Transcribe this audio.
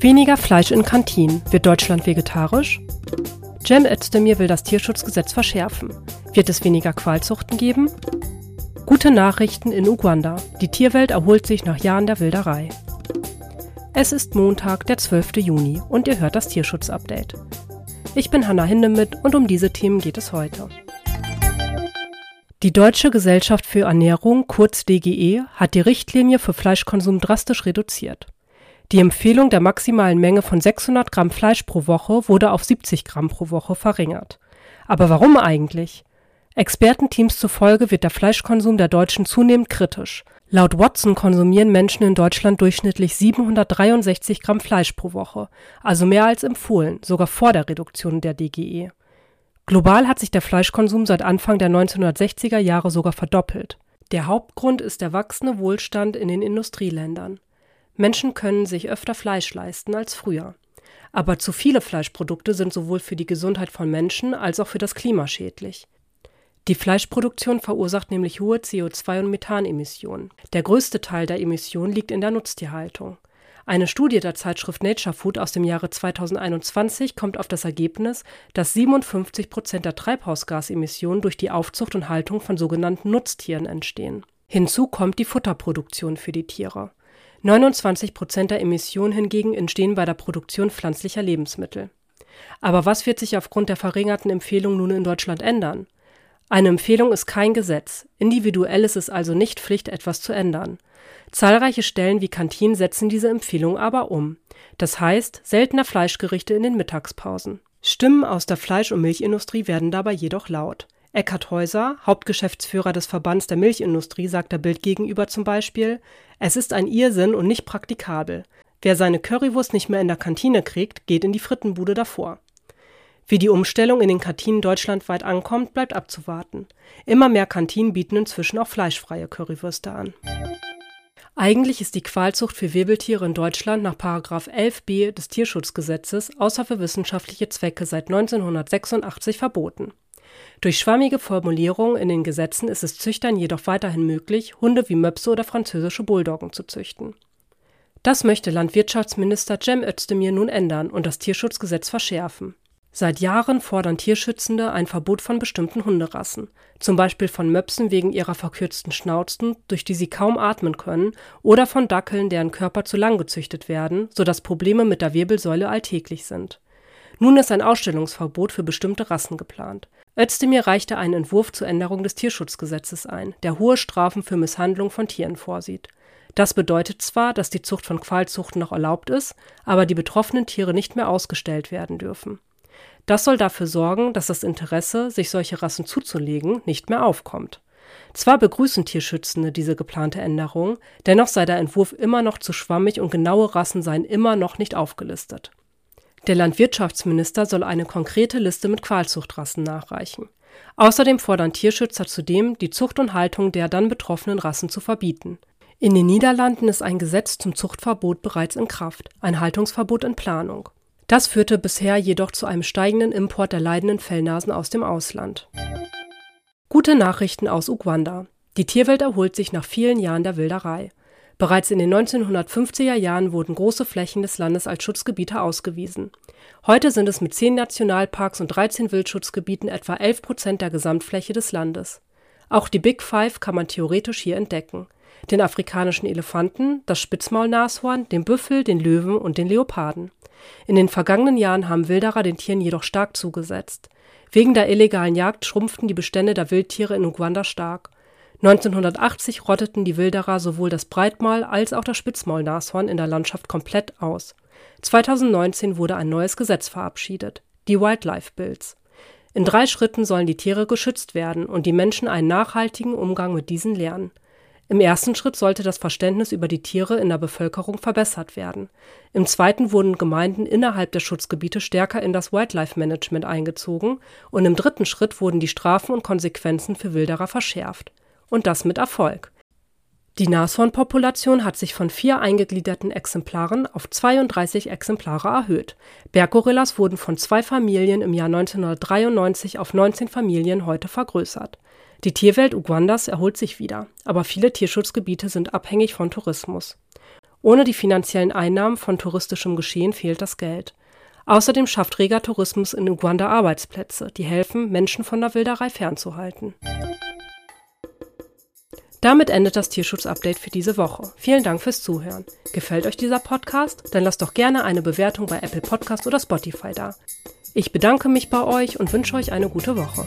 Weniger Fleisch in Kantinen. Wird Deutschland vegetarisch? Cem Özdemir will das Tierschutzgesetz verschärfen. Wird es weniger Qualzuchten geben? Gute Nachrichten in Uganda. Die Tierwelt erholt sich nach Jahren der Wilderei. Es ist Montag, der 12. Juni und ihr hört das Tierschutz-Update. Ich bin Hanna Hindemith und um diese Themen geht es heute. Die Deutsche Gesellschaft für Ernährung, kurz DGE, hat die Richtlinie für Fleischkonsum drastisch reduziert. Die Empfehlung der maximalen Menge von 600 Gramm Fleisch pro Woche wurde auf 70 Gramm pro Woche verringert. Aber warum eigentlich? Expertenteams zufolge wird der Fleischkonsum der Deutschen zunehmend kritisch. Laut Watson konsumieren Menschen in Deutschland durchschnittlich 763 Gramm Fleisch pro Woche, also mehr als empfohlen, sogar vor der Reduktion der DGE. Global hat sich der Fleischkonsum seit Anfang der 1960er Jahre sogar verdoppelt. Der Hauptgrund ist der wachsende Wohlstand in den Industrieländern. Menschen können sich öfter Fleisch leisten als früher. Aber zu viele Fleischprodukte sind sowohl für die Gesundheit von Menschen als auch für das Klima schädlich. Die Fleischproduktion verursacht nämlich hohe CO2- und Methanemissionen. Der größte Teil der Emissionen liegt in der Nutztierhaltung. Eine Studie der Zeitschrift Nature Food aus dem Jahre 2021 kommt auf das Ergebnis, dass 57 Prozent der Treibhausgasemissionen durch die Aufzucht und Haltung von sogenannten Nutztieren entstehen. Hinzu kommt die Futterproduktion für die Tiere. 29 Prozent der Emissionen hingegen entstehen bei der Produktion pflanzlicher Lebensmittel. Aber was wird sich aufgrund der verringerten Empfehlung nun in Deutschland ändern? Eine Empfehlung ist kein Gesetz. Individuell ist es also nicht Pflicht, etwas zu ändern. Zahlreiche Stellen wie Kantinen setzen diese Empfehlung aber um. Das heißt, seltener Fleischgerichte in den Mittagspausen. Stimmen aus der Fleisch- und Milchindustrie werden dabei jedoch laut. Eckhard Häuser, Hauptgeschäftsführer des Verbands der Milchindustrie, sagt der Bild gegenüber zum Beispiel, es ist ein Irrsinn und nicht praktikabel. Wer seine Currywurst nicht mehr in der Kantine kriegt, geht in die Frittenbude davor. Wie die Umstellung in den Kantinen deutschlandweit ankommt, bleibt abzuwarten. Immer mehr Kantinen bieten inzwischen auch fleischfreie Currywürste an. Eigentlich ist die Qualzucht für Wirbeltiere in Deutschland nach 11b des Tierschutzgesetzes außer für wissenschaftliche Zwecke seit 1986 verboten. Durch schwammige Formulierungen in den Gesetzen ist es Züchtern jedoch weiterhin möglich, Hunde wie Möpse oder französische Bulldoggen zu züchten. Das möchte Landwirtschaftsminister Cem Özdemir nun ändern und das Tierschutzgesetz verschärfen. Seit Jahren fordern Tierschützende ein Verbot von bestimmten Hunderassen, zum Beispiel von Möpsen wegen ihrer verkürzten Schnauzen, durch die sie kaum atmen können, oder von Dackeln, deren Körper zu lang gezüchtet werden, sodass Probleme mit der Wirbelsäule alltäglich sind. Nun ist ein Ausstellungsverbot für bestimmte Rassen geplant. Özdemir reichte einen Entwurf zur Änderung des Tierschutzgesetzes ein, der hohe Strafen für Misshandlung von Tieren vorsieht. Das bedeutet zwar, dass die Zucht von Qualzuchten noch erlaubt ist, aber die betroffenen Tiere nicht mehr ausgestellt werden dürfen. Das soll dafür sorgen, dass das Interesse, sich solche Rassen zuzulegen, nicht mehr aufkommt. Zwar begrüßen Tierschützende diese geplante Änderung, dennoch sei der Entwurf immer noch zu schwammig und genaue Rassen seien immer noch nicht aufgelistet. Der Landwirtschaftsminister soll eine konkrete Liste mit Qualzuchtrassen nachreichen. Außerdem fordern Tierschützer zudem, die Zucht und Haltung der dann betroffenen Rassen zu verbieten. In den Niederlanden ist ein Gesetz zum Zuchtverbot bereits in Kraft, ein Haltungsverbot in Planung. Das führte bisher jedoch zu einem steigenden Import der leidenden Fellnasen aus dem Ausland. Gute Nachrichten aus Uganda. Die Tierwelt erholt sich nach vielen Jahren der Wilderei. Bereits in den 1950er Jahren wurden große Flächen des Landes als Schutzgebiete ausgewiesen. Heute sind es mit zehn Nationalparks und 13 Wildschutzgebieten etwa 11 Prozent der Gesamtfläche des Landes. Auch die Big Five kann man theoretisch hier entdecken. Den afrikanischen Elefanten, das Spitzmaulnashorn, den Büffel, den Löwen und den Leoparden. In den vergangenen Jahren haben Wilderer den Tieren jedoch stark zugesetzt. Wegen der illegalen Jagd schrumpften die Bestände der Wildtiere in Uganda stark. 1980 rotteten die Wilderer sowohl das Breitmaul als auch das Spitzmaulnashorn in der Landschaft komplett aus. 2019 wurde ein neues Gesetz verabschiedet, die Wildlife Bills. In drei Schritten sollen die Tiere geschützt werden und die Menschen einen nachhaltigen Umgang mit diesen lernen. Im ersten Schritt sollte das Verständnis über die Tiere in der Bevölkerung verbessert werden. Im zweiten wurden Gemeinden innerhalb der Schutzgebiete stärker in das Wildlife Management eingezogen und im dritten Schritt wurden die Strafen und Konsequenzen für Wilderer verschärft und das mit Erfolg. Die Nashornpopulation hat sich von vier eingegliederten Exemplaren auf 32 Exemplare erhöht. Berggorillas wurden von zwei Familien im Jahr 1993 auf 19 Familien heute vergrößert. Die Tierwelt Ugandas erholt sich wieder, aber viele Tierschutzgebiete sind abhängig von Tourismus. Ohne die finanziellen Einnahmen von touristischem Geschehen fehlt das Geld. Außerdem schafft reger Tourismus in Uganda Arbeitsplätze, die helfen, Menschen von der Wilderei fernzuhalten. Damit endet das Tierschutz-Update für diese Woche. Vielen Dank fürs Zuhören. Gefällt euch dieser Podcast? Dann lasst doch gerne eine Bewertung bei Apple Podcast oder Spotify da. Ich bedanke mich bei euch und wünsche euch eine gute Woche.